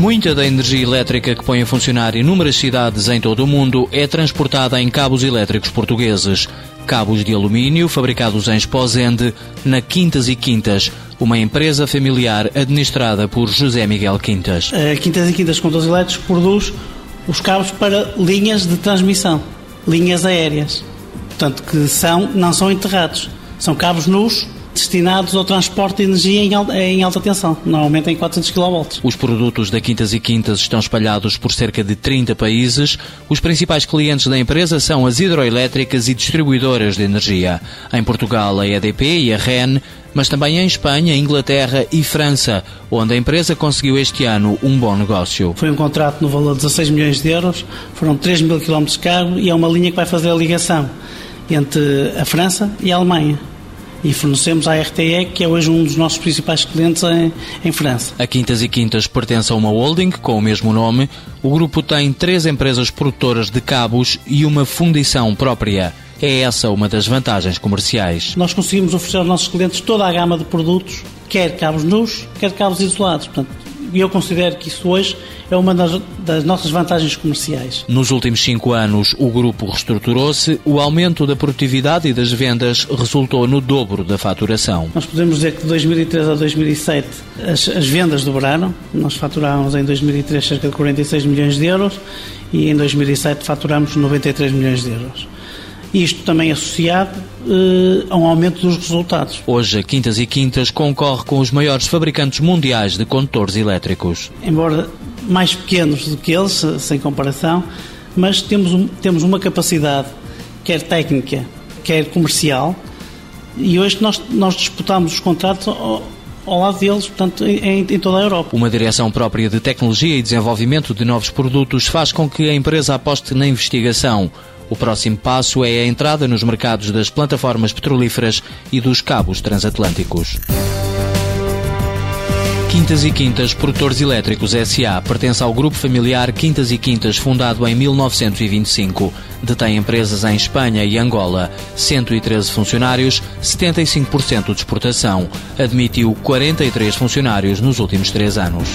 Muita da energia elétrica que põe a funcionar inúmeras cidades em todo o mundo é transportada em cabos elétricos portugueses. Cabos de alumínio fabricados em Esposende, na Quintas e Quintas, uma empresa familiar administrada por José Miguel Quintas. A Quintas e Quintas Condutores Elétricos produz os cabos para linhas de transmissão, linhas aéreas. Portanto, que são, não são enterrados. São cabos nus destinados ao transporte de energia em alta, em alta tensão, normalmente em 400 kV. Os produtos da Quintas e Quintas estão espalhados por cerca de 30 países. Os principais clientes da empresa são as hidroelétricas e distribuidoras de energia. Em Portugal, a EDP e a REN, mas também em Espanha, Inglaterra e França, onde a empresa conseguiu este ano um bom negócio. Foi um contrato no valor de 16 milhões de euros, foram 3 mil quilómetros de cabo e é uma linha que vai fazer a ligação entre a França e a Alemanha e fornecemos à RTE, que é hoje um dos nossos principais clientes em, em, França. A Quintas e Quintas pertence a uma holding com o mesmo nome. O grupo tem três empresas produtoras de cabos e uma fundição própria. É essa uma das vantagens comerciais. Nós conseguimos oferecer aos nossos clientes toda a gama de produtos, quer cabos nus, quer cabos isolados. Portanto, eu considero que isso hoje é uma das, das, nossas vantagens comerciais. Nos últimos cinco anos, o grupo reestruturou-se. O aumento da produtividade e das vendas resultou no dobro da faturação. Nós podemos dizer que de 2003 a 2007 as, as vendas dobraram. Nós faturávamos em 2003 cerca de 46 milhões de euros e em 2007 faturamos 93 milhões de euros isto também associado uh, a um aumento dos resultados. Hoje, a Quintas e Quintas concorre com os maiores fabricantes mundiais de condutores elétricos. Embora mais pequenos do que eles, sem comparação, mas temos, um, temos uma capacidade, quer técnica, quer comercial, e hoje nós, nós disputamos os contratos ao, ao lado deles, portanto, em, em, toda a Europa. Uma direção própria de tecnologia e desenvolvimento de novos produtos faz com que a empresa aposte na investigação. O próximo passo é a entrada nos mercados das plataformas petrolíferas e dos cabos transatlânticos. Quintas e Quintas Produtores Elétricos SA pertence ao grupo familiar Quintas e Quintas, fundado em 1925. Detém empresas em Espanha e Angola, 113 funcionários, 75% de exportação. Admitiu 43 funcionários nos últimos três anos.